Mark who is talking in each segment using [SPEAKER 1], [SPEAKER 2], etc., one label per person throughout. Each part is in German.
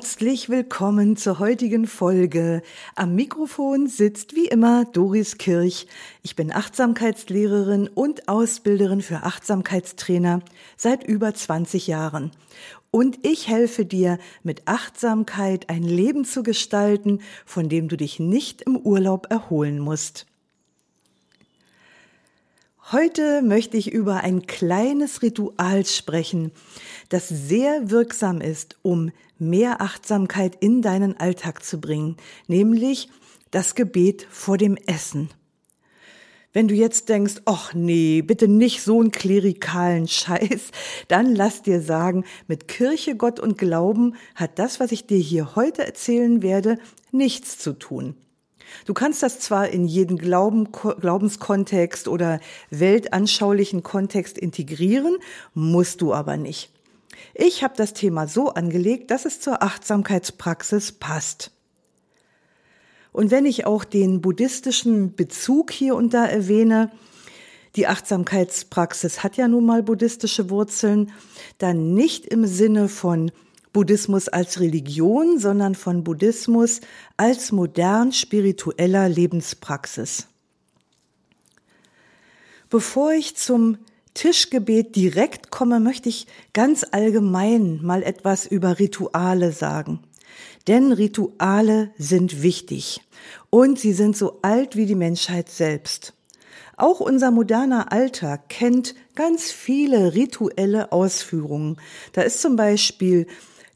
[SPEAKER 1] Herzlich willkommen zur heutigen Folge. Am Mikrofon sitzt wie immer Doris Kirch. Ich bin Achtsamkeitslehrerin und Ausbilderin für Achtsamkeitstrainer seit über 20 Jahren. Und ich helfe dir, mit Achtsamkeit ein Leben zu gestalten, von dem du dich nicht im Urlaub erholen musst. Heute möchte ich über ein kleines Ritual sprechen, das sehr wirksam ist, um mehr Achtsamkeit in deinen Alltag zu bringen, nämlich das Gebet vor dem Essen. Wenn du jetzt denkst, ach nee, bitte nicht so einen klerikalen Scheiß, dann lass dir sagen, mit Kirche, Gott und Glauben hat das, was ich dir hier heute erzählen werde, nichts zu tun. Du kannst das zwar in jeden Glauben, Glaubenskontext oder weltanschaulichen Kontext integrieren, musst du aber nicht. Ich habe das Thema so angelegt, dass es zur Achtsamkeitspraxis passt. Und wenn ich auch den buddhistischen Bezug hier unter erwähne, die Achtsamkeitspraxis hat ja nun mal buddhistische Wurzeln, dann nicht im Sinne von Buddhismus als Religion, sondern von Buddhismus als modern spiritueller Lebenspraxis. Bevor ich zum Tischgebet direkt komme, möchte ich ganz allgemein mal etwas über Rituale sagen. Denn Rituale sind wichtig und sie sind so alt wie die Menschheit selbst. Auch unser moderner Alltag kennt ganz viele rituelle Ausführungen. Da ist zum Beispiel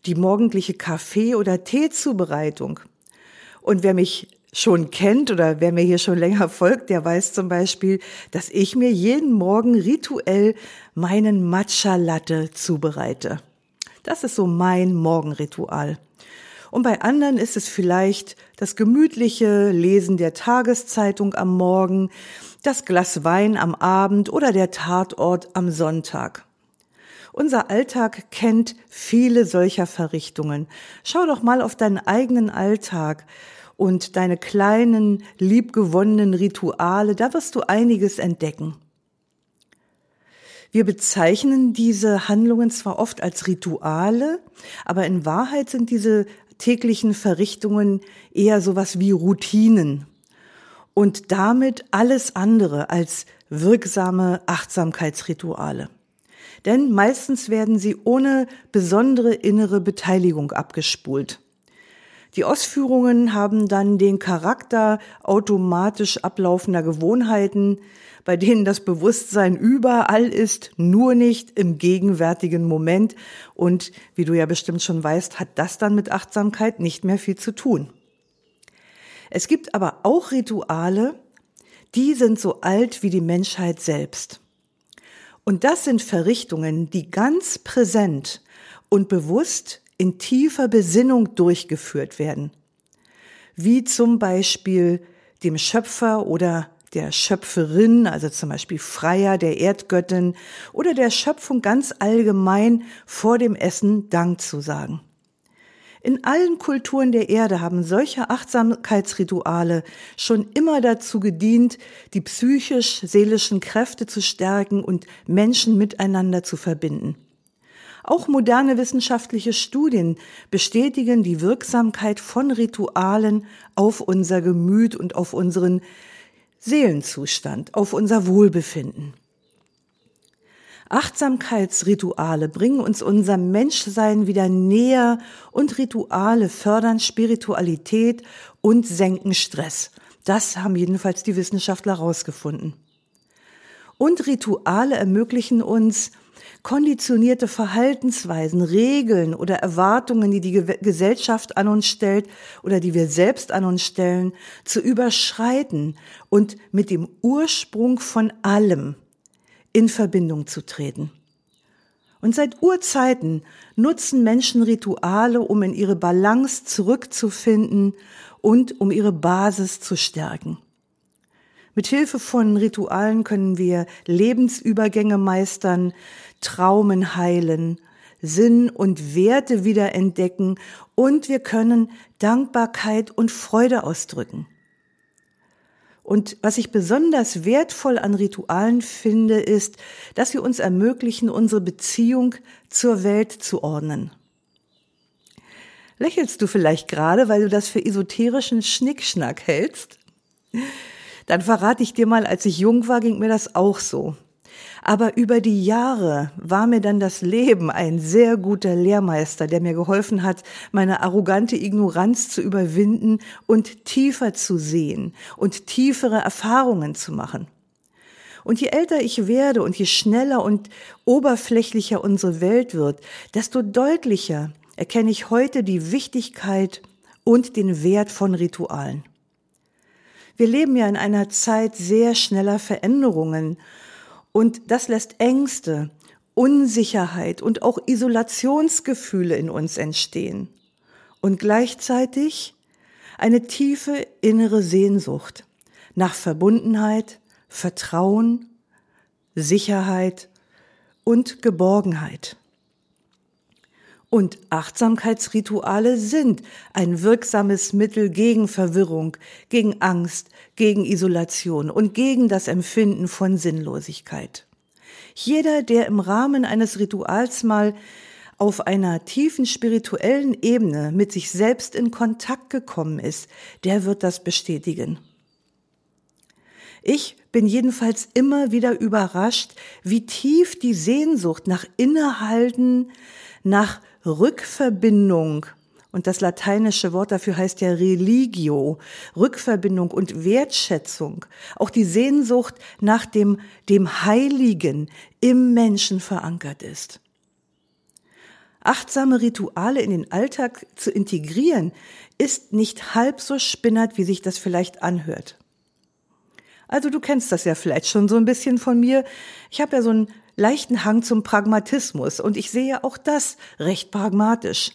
[SPEAKER 1] die morgendliche Kaffee- oder Teezubereitung. Und wer mich schon kennt oder wer mir hier schon länger folgt, der weiß zum Beispiel, dass ich mir jeden Morgen rituell meinen Matcha Latte zubereite. Das ist so mein Morgenritual. Und bei anderen ist es vielleicht das gemütliche Lesen der Tageszeitung am Morgen, das Glas Wein am Abend oder der Tatort am Sonntag. Unser Alltag kennt viele solcher Verrichtungen. Schau doch mal auf deinen eigenen Alltag und deine kleinen, liebgewonnenen Rituale, da wirst du einiges entdecken. Wir bezeichnen diese Handlungen zwar oft als Rituale, aber in Wahrheit sind diese täglichen Verrichtungen eher sowas wie Routinen und damit alles andere als wirksame Achtsamkeitsrituale denn meistens werden sie ohne besondere innere Beteiligung abgespult. Die Ausführungen haben dann den Charakter automatisch ablaufender Gewohnheiten, bei denen das Bewusstsein überall ist, nur nicht im gegenwärtigen Moment. Und wie du ja bestimmt schon weißt, hat das dann mit Achtsamkeit nicht mehr viel zu tun. Es gibt aber auch Rituale, die sind so alt wie die Menschheit selbst. Und das sind Verrichtungen, die ganz präsent und bewusst in tiefer Besinnung durchgeführt werden. Wie zum Beispiel dem Schöpfer oder der Schöpferin, also zum Beispiel Freier, der Erdgöttin oder der Schöpfung ganz allgemein vor dem Essen Dank zu sagen. In allen Kulturen der Erde haben solche Achtsamkeitsrituale schon immer dazu gedient, die psychisch-seelischen Kräfte zu stärken und Menschen miteinander zu verbinden. Auch moderne wissenschaftliche Studien bestätigen die Wirksamkeit von Ritualen auf unser Gemüt und auf unseren Seelenzustand, auf unser Wohlbefinden. Achtsamkeitsrituale bringen uns unser Menschsein wieder näher und Rituale fördern Spiritualität und senken Stress. Das haben jedenfalls die Wissenschaftler herausgefunden. Und Rituale ermöglichen uns, konditionierte Verhaltensweisen, Regeln oder Erwartungen, die die Gesellschaft an uns stellt oder die wir selbst an uns stellen, zu überschreiten und mit dem Ursprung von allem, in Verbindung zu treten. Und seit Urzeiten nutzen Menschen Rituale, um in ihre Balance zurückzufinden und um ihre Basis zu stärken. Mit Hilfe von Ritualen können wir Lebensübergänge meistern, Traumen heilen, Sinn und Werte wiederentdecken und wir können Dankbarkeit und Freude ausdrücken. Und was ich besonders wertvoll an Ritualen finde, ist, dass sie uns ermöglichen, unsere Beziehung zur Welt zu ordnen. Lächelst du vielleicht gerade, weil du das für esoterischen Schnickschnack hältst? Dann verrate ich dir mal, als ich jung war, ging mir das auch so. Aber über die Jahre war mir dann das Leben ein sehr guter Lehrmeister, der mir geholfen hat, meine arrogante Ignoranz zu überwinden und tiefer zu sehen und tiefere Erfahrungen zu machen. Und je älter ich werde und je schneller und oberflächlicher unsere Welt wird, desto deutlicher erkenne ich heute die Wichtigkeit und den Wert von Ritualen. Wir leben ja in einer Zeit sehr schneller Veränderungen und das lässt Ängste, Unsicherheit und auch Isolationsgefühle in uns entstehen. Und gleichzeitig eine tiefe innere Sehnsucht nach Verbundenheit, Vertrauen, Sicherheit und Geborgenheit. Und Achtsamkeitsrituale sind ein wirksames Mittel gegen Verwirrung, gegen Angst, gegen Isolation und gegen das Empfinden von Sinnlosigkeit. Jeder, der im Rahmen eines Rituals mal auf einer tiefen spirituellen Ebene mit sich selbst in Kontakt gekommen ist, der wird das bestätigen. Ich bin jedenfalls immer wieder überrascht, wie tief die Sehnsucht nach Innehalten, nach Rückverbindung und das lateinische Wort dafür heißt ja Religio, Rückverbindung und Wertschätzung, auch die Sehnsucht nach dem, dem Heiligen im Menschen verankert ist. Achtsame Rituale in den Alltag zu integrieren, ist nicht halb so spinnert, wie sich das vielleicht anhört. Also du kennst das ja vielleicht schon so ein bisschen von mir. Ich habe ja so einen leichten Hang zum Pragmatismus und ich sehe auch das recht pragmatisch.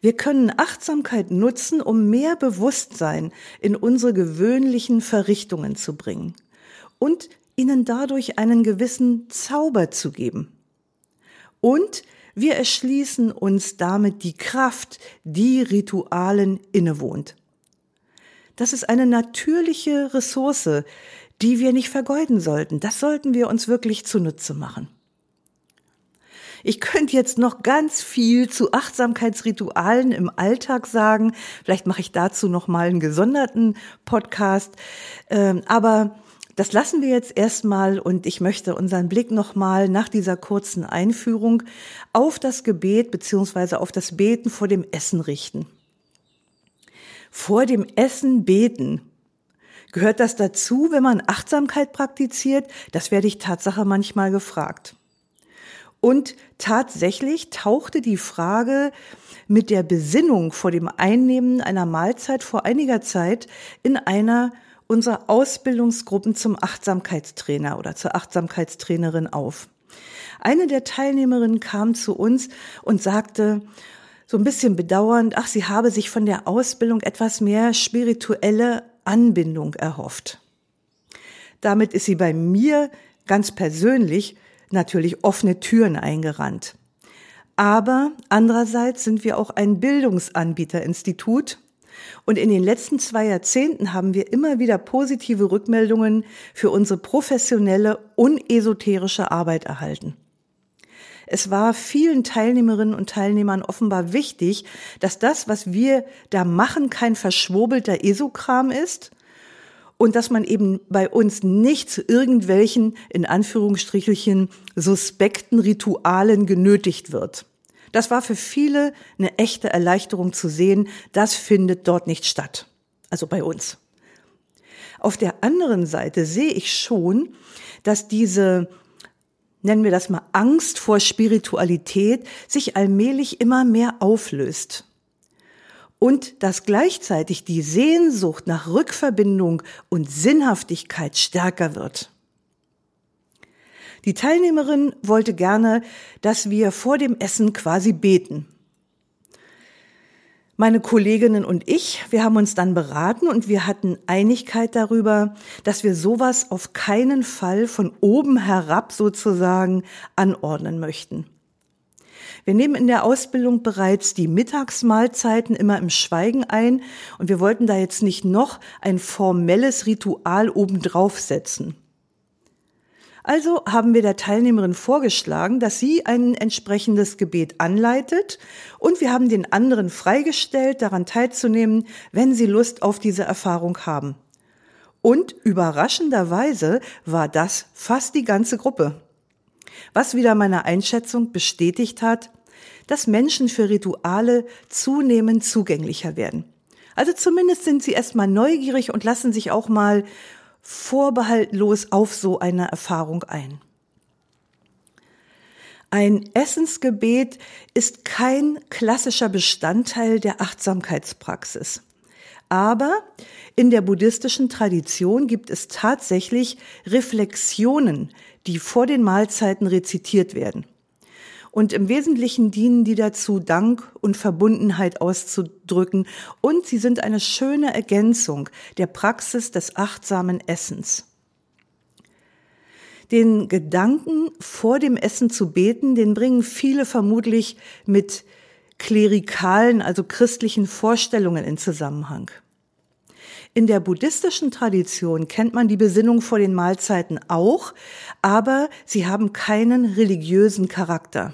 [SPEAKER 1] Wir können Achtsamkeit nutzen, um mehr Bewusstsein in unsere gewöhnlichen Verrichtungen zu bringen und ihnen dadurch einen gewissen Zauber zu geben. Und wir erschließen uns damit die Kraft, die Ritualen innewohnt. Das ist eine natürliche Ressource, die wir nicht vergeuden sollten. Das sollten wir uns wirklich zunutze machen. Ich könnte jetzt noch ganz viel zu Achtsamkeitsritualen im Alltag sagen. Vielleicht mache ich dazu noch mal einen gesonderten Podcast. Ähm, aber das lassen wir jetzt erstmal und ich möchte unseren Blick nochmal nach dieser kurzen Einführung auf das Gebet beziehungsweise auf das Beten vor dem Essen richten. Vor dem Essen beten. Gehört das dazu, wenn man Achtsamkeit praktiziert? Das werde ich Tatsache manchmal gefragt. Und tatsächlich tauchte die Frage mit der Besinnung vor dem Einnehmen einer Mahlzeit vor einiger Zeit in einer unserer Ausbildungsgruppen zum Achtsamkeitstrainer oder zur Achtsamkeitstrainerin auf. Eine der Teilnehmerinnen kam zu uns und sagte, so ein bisschen bedauernd, ach, sie habe sich von der Ausbildung etwas mehr spirituelle Anbindung erhofft. Damit ist sie bei mir ganz persönlich natürlich offene Türen eingerannt. Aber andererseits sind wir auch ein Bildungsanbieterinstitut und in den letzten zwei Jahrzehnten haben wir immer wieder positive Rückmeldungen für unsere professionelle und esoterische Arbeit erhalten. Es war vielen Teilnehmerinnen und Teilnehmern offenbar wichtig, dass das, was wir da machen, kein verschwurbelter Esokram ist und dass man eben bei uns nicht zu irgendwelchen, in Anführungsstrichelchen, suspekten Ritualen genötigt wird. Das war für viele eine echte Erleichterung zu sehen, das findet dort nicht statt. Also bei uns. Auf der anderen Seite sehe ich schon, dass diese nennen wir das mal Angst vor Spiritualität, sich allmählich immer mehr auflöst. Und dass gleichzeitig die Sehnsucht nach Rückverbindung und Sinnhaftigkeit stärker wird. Die Teilnehmerin wollte gerne, dass wir vor dem Essen quasi beten. Meine Kolleginnen und ich, wir haben uns dann beraten und wir hatten Einigkeit darüber, dass wir sowas auf keinen Fall von oben herab sozusagen anordnen möchten. Wir nehmen in der Ausbildung bereits die Mittagsmahlzeiten immer im Schweigen ein und wir wollten da jetzt nicht noch ein formelles Ritual obendrauf setzen. Also haben wir der Teilnehmerin vorgeschlagen, dass sie ein entsprechendes Gebet anleitet und wir haben den anderen freigestellt, daran teilzunehmen, wenn sie Lust auf diese Erfahrung haben. Und überraschenderweise war das fast die ganze Gruppe. Was wieder meine Einschätzung bestätigt hat, dass Menschen für Rituale zunehmend zugänglicher werden. Also zumindest sind sie erstmal neugierig und lassen sich auch mal vorbehaltlos auf so eine Erfahrung ein. Ein Essensgebet ist kein klassischer Bestandteil der Achtsamkeitspraxis. Aber in der buddhistischen Tradition gibt es tatsächlich Reflexionen, die vor den Mahlzeiten rezitiert werden. Und im Wesentlichen dienen die dazu, Dank und Verbundenheit auszudrücken. Und sie sind eine schöne Ergänzung der Praxis des achtsamen Essens. Den Gedanken, vor dem Essen zu beten, den bringen viele vermutlich mit klerikalen, also christlichen Vorstellungen in Zusammenhang. In der buddhistischen Tradition kennt man die Besinnung vor den Mahlzeiten auch, aber sie haben keinen religiösen Charakter.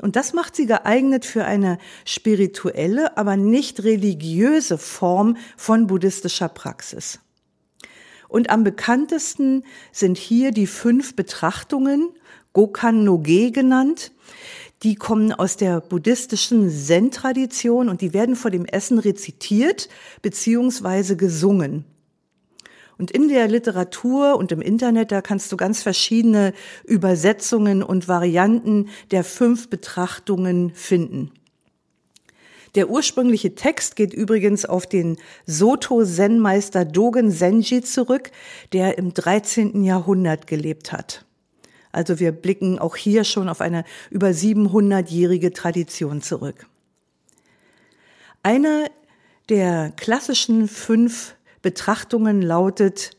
[SPEAKER 1] Und das macht sie geeignet für eine spirituelle, aber nicht religiöse Form von buddhistischer Praxis. Und am bekanntesten sind hier die fünf Betrachtungen, Gokan no Ge genannt. Die kommen aus der buddhistischen Zen-Tradition und die werden vor dem Essen rezitiert beziehungsweise gesungen. Und in der Literatur und im Internet, da kannst du ganz verschiedene Übersetzungen und Varianten der fünf Betrachtungen finden. Der ursprüngliche Text geht übrigens auf den Soto-Zen-Meister Dogen Zenji zurück, der im 13. Jahrhundert gelebt hat. Also wir blicken auch hier schon auf eine über 700-jährige Tradition zurück. Einer der klassischen fünf Betrachtungen lautet,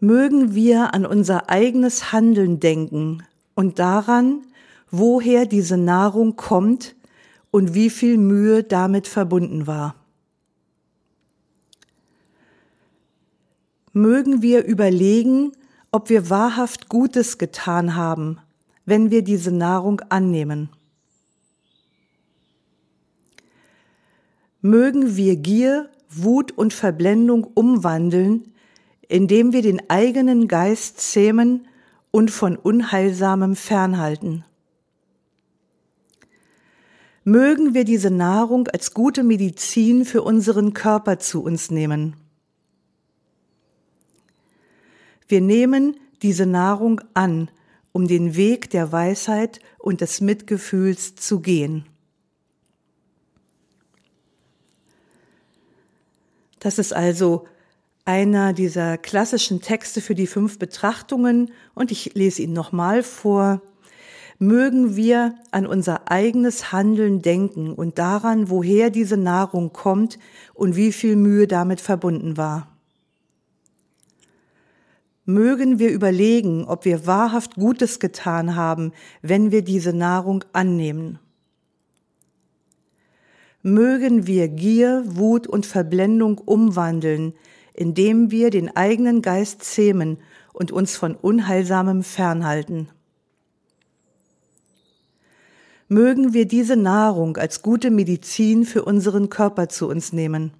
[SPEAKER 1] mögen wir an unser eigenes Handeln denken und daran, woher diese Nahrung kommt und wie viel Mühe damit verbunden war. Mögen wir überlegen, ob wir wahrhaft Gutes getan haben, wenn wir diese Nahrung annehmen. Mögen wir Gier Wut und Verblendung umwandeln, indem wir den eigenen Geist zähmen und von Unheilsamem fernhalten. Mögen wir diese Nahrung als gute Medizin für unseren Körper zu uns nehmen. Wir nehmen diese Nahrung an, um den Weg der Weisheit und des Mitgefühls zu gehen. Das ist also einer dieser klassischen Texte für die fünf Betrachtungen und ich lese ihn nochmal vor. Mögen wir an unser eigenes Handeln denken und daran, woher diese Nahrung kommt und wie viel Mühe damit verbunden war. Mögen wir überlegen, ob wir wahrhaft Gutes getan haben, wenn wir diese Nahrung annehmen mögen wir Gier, Wut und Verblendung umwandeln, indem wir den eigenen Geist zähmen und uns von Unheilsamem fernhalten. Mögen wir diese Nahrung als gute Medizin für unseren Körper zu uns nehmen.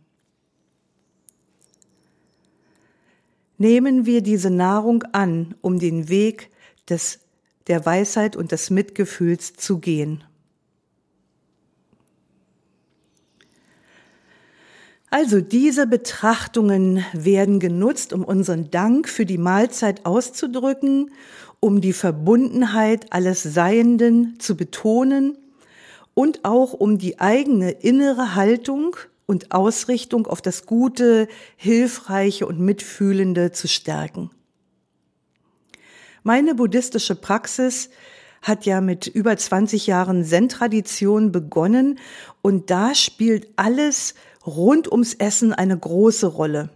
[SPEAKER 1] Nehmen wir diese Nahrung an, um den Weg des, der Weisheit und des Mitgefühls zu gehen. Also diese Betrachtungen werden genutzt, um unseren Dank für die Mahlzeit auszudrücken, um die Verbundenheit alles Seienden zu betonen und auch um die eigene innere Haltung und Ausrichtung auf das Gute, Hilfreiche und Mitfühlende zu stärken. Meine buddhistische Praxis hat ja mit über 20 Jahren Zen-Tradition begonnen und da spielt alles rund ums Essen eine große Rolle.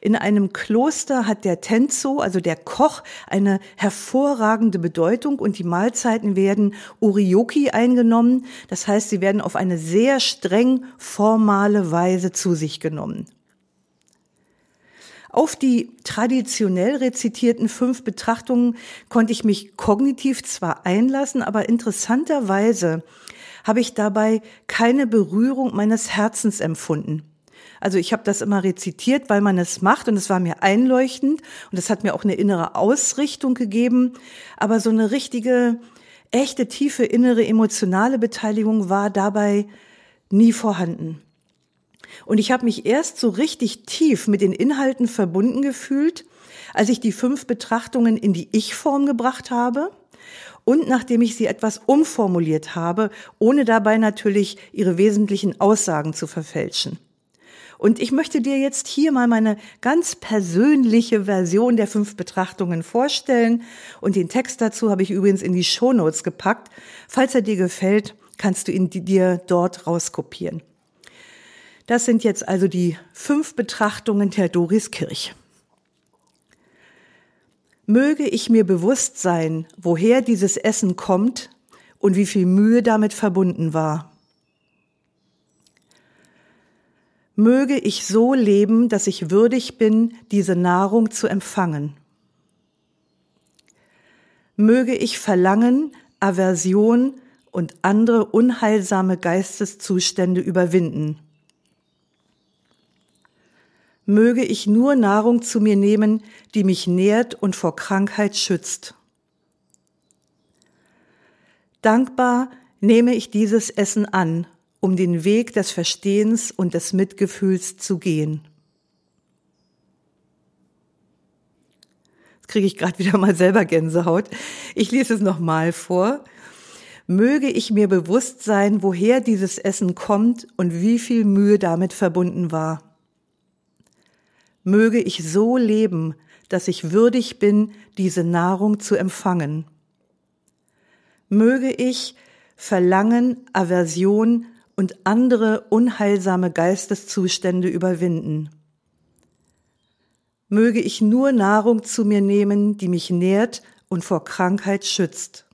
[SPEAKER 1] In einem Kloster hat der Tenzo, also der Koch, eine hervorragende Bedeutung und die Mahlzeiten werden Urioki eingenommen. Das heißt, sie werden auf eine sehr streng formale Weise zu sich genommen. Auf die traditionell rezitierten fünf Betrachtungen konnte ich mich kognitiv zwar einlassen, aber interessanterweise habe ich dabei keine Berührung meines Herzens empfunden. Also ich habe das immer rezitiert, weil man es macht und es war mir einleuchtend und es hat mir auch eine innere Ausrichtung gegeben, aber so eine richtige, echte, tiefe innere emotionale Beteiligung war dabei nie vorhanden. Und ich habe mich erst so richtig tief mit den Inhalten verbunden gefühlt, als ich die fünf Betrachtungen in die Ich-Form gebracht habe und nachdem ich sie etwas umformuliert habe, ohne dabei natürlich ihre wesentlichen Aussagen zu verfälschen. Und ich möchte dir jetzt hier mal meine ganz persönliche Version der fünf Betrachtungen vorstellen. Und den Text dazu habe ich übrigens in die Shownotes gepackt. Falls er dir gefällt, kannst du ihn dir dort rauskopieren. Das sind jetzt also die fünf Betrachtungen der Doris Kirch. Möge ich mir bewusst sein, woher dieses Essen kommt und wie viel Mühe damit verbunden war. Möge ich so leben, dass ich würdig bin, diese Nahrung zu empfangen. Möge ich verlangen, Aversion und andere unheilsame Geisteszustände überwinden möge ich nur Nahrung zu mir nehmen, die mich nährt und vor Krankheit schützt. Dankbar nehme ich dieses Essen an, um den Weg des Verstehens und des Mitgefühls zu gehen. Jetzt kriege ich gerade wieder mal selber Gänsehaut. Ich lese es nochmal vor. Möge ich mir bewusst sein, woher dieses Essen kommt und wie viel Mühe damit verbunden war möge ich so leben, dass ich würdig bin, diese Nahrung zu empfangen. Möge ich Verlangen, Aversion und andere unheilsame Geisteszustände überwinden. Möge ich nur Nahrung zu mir nehmen, die mich nährt und vor Krankheit schützt.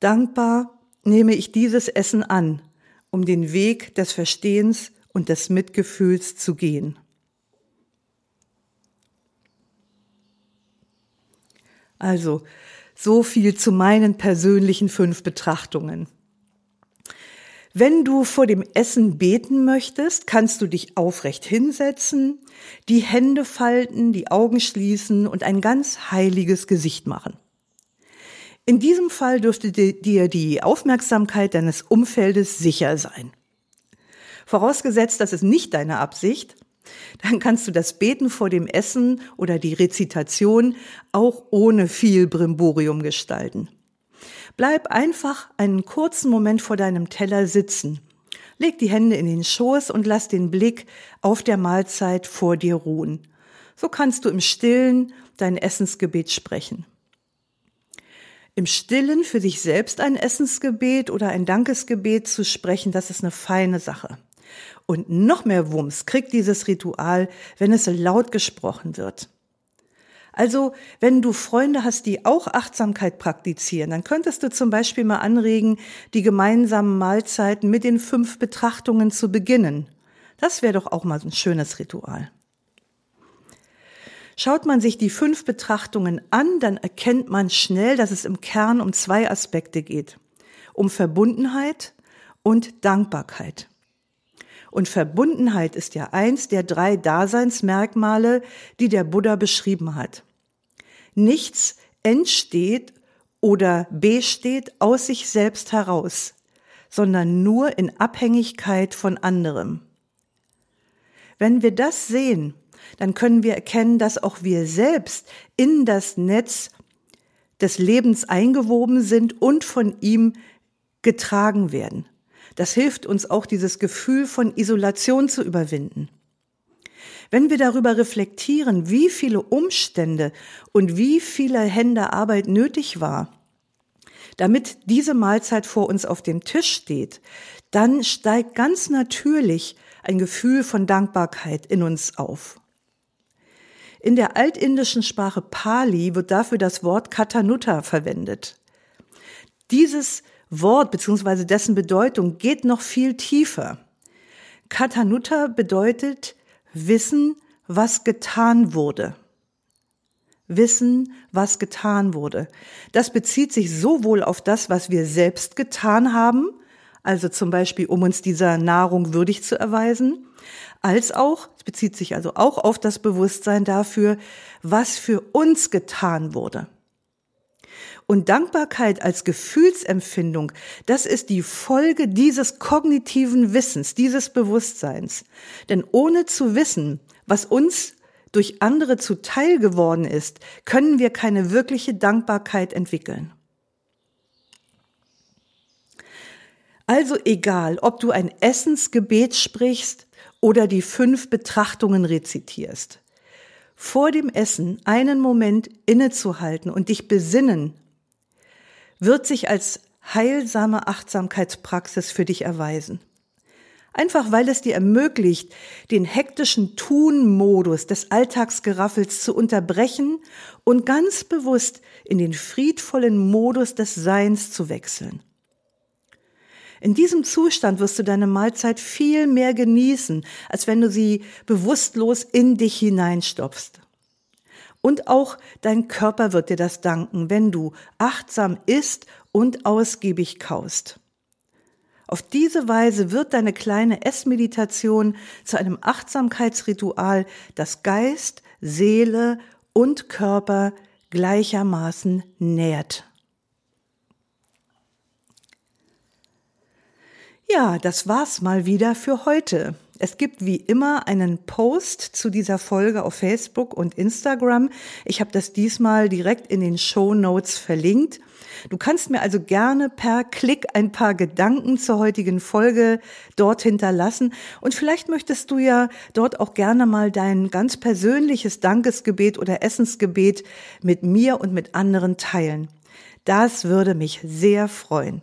[SPEAKER 1] Dankbar nehme ich dieses Essen an, um den Weg des Verstehens und des Mitgefühls zu gehen. Also, so viel zu meinen persönlichen fünf Betrachtungen. Wenn du vor dem Essen beten möchtest, kannst du dich aufrecht hinsetzen, die Hände falten, die Augen schließen und ein ganz heiliges Gesicht machen. In diesem Fall dürfte dir die Aufmerksamkeit deines Umfeldes sicher sein. Vorausgesetzt, das ist nicht deine Absicht, dann kannst du das Beten vor dem Essen oder die Rezitation auch ohne viel Brimborium gestalten. Bleib einfach einen kurzen Moment vor deinem Teller sitzen. Leg die Hände in den Schoß und lass den Blick auf der Mahlzeit vor dir ruhen. So kannst du im Stillen dein Essensgebet sprechen. Im Stillen für sich selbst ein Essensgebet oder ein Dankesgebet zu sprechen, das ist eine feine Sache. Und noch mehr Wumms kriegt dieses Ritual, wenn es laut gesprochen wird. Also, wenn du Freunde hast, die auch Achtsamkeit praktizieren, dann könntest du zum Beispiel mal anregen, die gemeinsamen Mahlzeiten mit den fünf Betrachtungen zu beginnen. Das wäre doch auch mal ein schönes Ritual. Schaut man sich die fünf Betrachtungen an, dann erkennt man schnell, dass es im Kern um zwei Aspekte geht. Um Verbundenheit und Dankbarkeit. Und Verbundenheit ist ja eins der drei Daseinsmerkmale, die der Buddha beschrieben hat. Nichts entsteht oder besteht aus sich selbst heraus, sondern nur in Abhängigkeit von anderem. Wenn wir das sehen, dann können wir erkennen, dass auch wir selbst in das Netz des Lebens eingewoben sind und von ihm getragen werden. Das hilft uns auch, dieses Gefühl von Isolation zu überwinden. Wenn wir darüber reflektieren, wie viele Umstände und wie viele Hände Arbeit nötig war, damit diese Mahlzeit vor uns auf dem Tisch steht, dann steigt ganz natürlich ein Gefühl von Dankbarkeit in uns auf. In der altindischen Sprache Pali wird dafür das Wort Katanutta verwendet. Dieses Wort bzw. dessen Bedeutung geht noch viel tiefer. Katanutta bedeutet wissen, was getan wurde. Wissen, was getan wurde. Das bezieht sich sowohl auf das, was wir selbst getan haben, also zum Beispiel, um uns dieser Nahrung würdig zu erweisen, als auch, es bezieht sich also auch auf das Bewusstsein dafür, was für uns getan wurde. Und Dankbarkeit als Gefühlsempfindung, das ist die Folge dieses kognitiven Wissens, dieses Bewusstseins. Denn ohne zu wissen, was uns durch andere zuteil geworden ist, können wir keine wirkliche Dankbarkeit entwickeln. Also egal, ob du ein Essensgebet sprichst oder die fünf Betrachtungen rezitierst. Vor dem Essen einen Moment innezuhalten und dich besinnen, wird sich als heilsame Achtsamkeitspraxis für dich erweisen. Einfach weil es dir ermöglicht, den hektischen Tun-Modus des Alltagsgeraffels zu unterbrechen und ganz bewusst in den friedvollen Modus des Seins zu wechseln. In diesem Zustand wirst du deine Mahlzeit viel mehr genießen, als wenn du sie bewusstlos in dich hineinstopfst. Und auch dein Körper wird dir das danken, wenn du achtsam isst und ausgiebig kaust. Auf diese Weise wird deine kleine Essmeditation zu einem Achtsamkeitsritual, das Geist, Seele und Körper gleichermaßen nährt. Ja, das war's mal wieder für heute. Es gibt wie immer einen Post zu dieser Folge auf Facebook und Instagram. Ich habe das diesmal direkt in den Show Notes verlinkt. Du kannst mir also gerne per Klick ein paar Gedanken zur heutigen Folge dort hinterlassen. Und vielleicht möchtest du ja dort auch gerne mal dein ganz persönliches Dankesgebet oder Essensgebet mit mir und mit anderen teilen. Das würde mich sehr freuen.